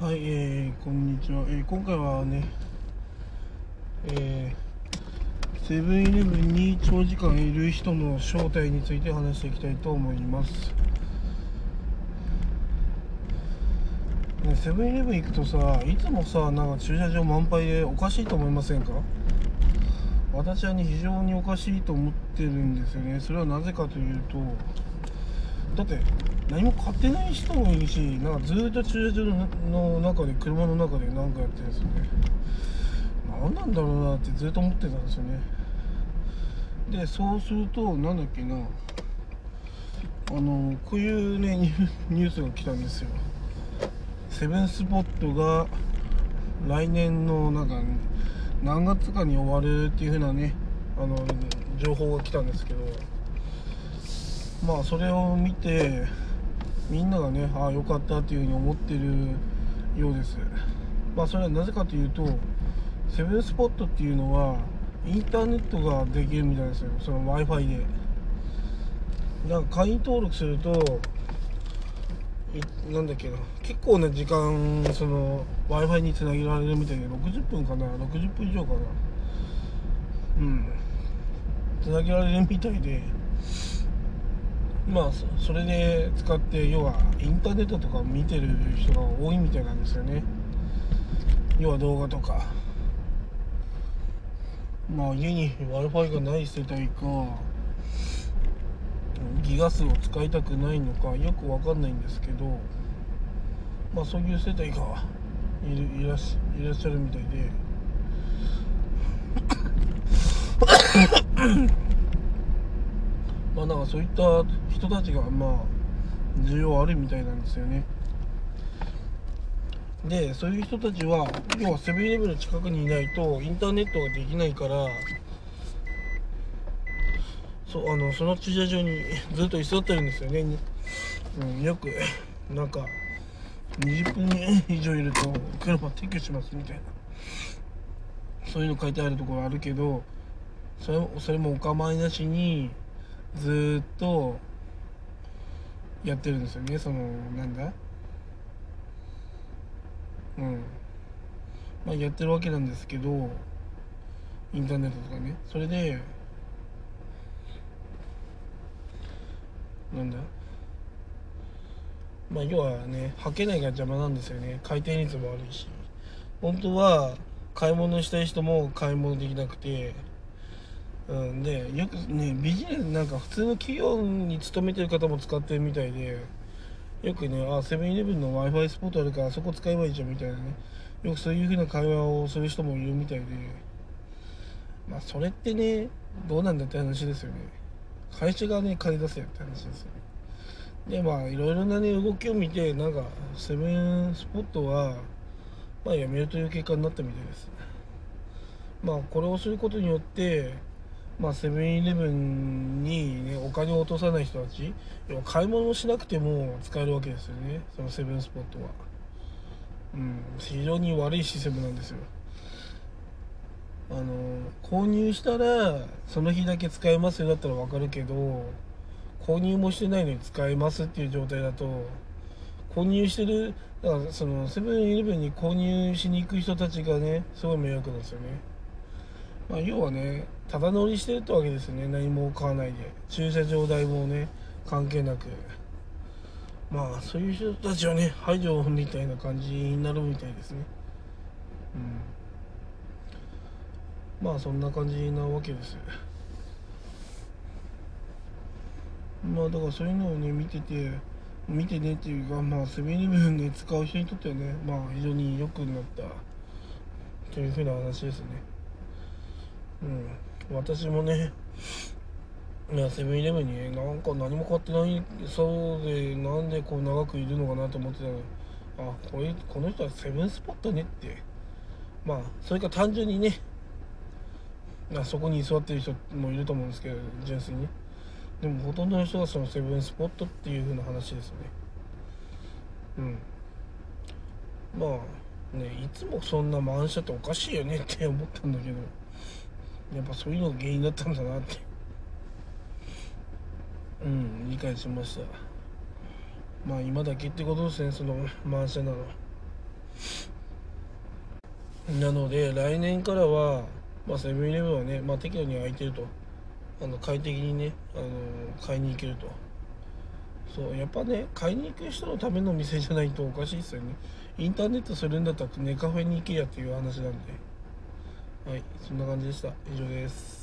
はい、えー、こんにちは、えー、今回はね、えー、セブンイレブンに長時間いる人の正体について話していきたいと思います。ねセブンイレブン行くとさ、いつもさ、なんか駐車場満杯でおかしいと思いませんか？私はね、非常におかしいと思ってるんですよね。それはなぜかというと、だって何も買ってない人もいるしなんかずっと駐車場の中で車の中で何かやってるんですよね。何なんだろうなってずっと思ってたんですよね。でそうするとなんだっけな。あのこういうねニュースが来たんですよ。セブンスポットが来年のなんか何月かに終わるっていう風なねあの情報が来たんですけど。まあそれを見てみんながねああよかったっていうふうに思ってるようです。まあそれはなぜかというとセブンスポットっていうのはインターネットができるみたいですよ。その w i f i で。だか会員登録するとなんだっけな。結構な時間その w i f i につなげられるみたいで60分かな。60分以上かな。うん。つなげられるみたいで。まあそれで使って要はインターネットとか見てる人が多いみたいなんですよね。要は動画とか。まあ家に w i f i がない世帯かギガ数を使いたくないのかよくわかんないんですけどまあそういう世帯がいるいらっしいらっしゃるみたいで。まあなんかそういった人たちがまあ需要あるみたいなんですよね。でそういう人たちは要はセブンイレブンの近くにいないとインターネットができないからそうあのその駐車場にずっと居座ってるんですよね、うん、よくなんか20分以上いると車撤去しますみたいな。そういうの書いてあるところあるけどそれそれもお構いなしにずーっとやってるんですよねそのなんだ？うん。まあやってるわけなんですけどインターネットとかね。それでなんだ？まあ要はね履けないが邪魔なんですよね。回転率も悪いし。本当は買い物したい人も買い物できなくて。うん、でよくねビジネスなんか普通の企業に勤めてる方も使ってるみたいでよくねあセブンイレブンの w i f i スポットあるからあそこ使えばいいじゃんみたいなね。よくそういう風な会話をする人もいるみたいで。まあそれってねどうなんだって話ですよね。会社がね金出せよって話ですよでまあいろいろなね動きを見てなんかセブンスポットはまあやめるという結果になったみたいです。まあこれをすることによってまあ、セブンイレブンに、ね、お金を落とさない人たち買い物をしなくても使えるわけですよね。そのセブンスポットは。うん。非常に悪いシステムなんですよ。あの購入したらその日だけ使えますよだったら分かるけど購入もしてないのに使えますっていう状態だと購入してるだからそのセブンイレブンに購入しに行く人たちがねすごい迷惑なんですよね。まあ、要はねただ乗りしてるってわけですよね。何も買わないで。駐車場代もね関係なく。まあそういう人たちはね排除みたいな感じになるみたいですね。うん。まあそんな感じなわけです。まあだからそういうのをね見てて見てねっていうかまあセブンイレブンで使う人にとってはねまあ非常に良くなったというふうな話ですね。うん、私もね、いやセブンイレブンに、なんか何も買ってないそうで、なんでこう長くいるのかなと思ってたのに、あ、これこの人はセブンスポットねって、まあ、それか単純にね、あそこに居座ってる人もいると思うんですけど、純粋にね。でも、ほとんどの人がそのセブンスポットっていう風な話ですよね。うん。まあ、ね、いつもそんな満車っておかしいよねって思ったんだけど。やっぱそういうのが原因だったんだなって。うん理解しました。まあ今だけってことですねその満車なの。なので来年からはまあセブンイレブンはね、まあ、適度に空いてると。あの快適にねあの買いに行けると。そうやっぱね買いに行く人のための店じゃないとおかしいですよね。インターネットするんだったらネカフェに行けやっていう話なんで。はいそんな感じでした。以上です。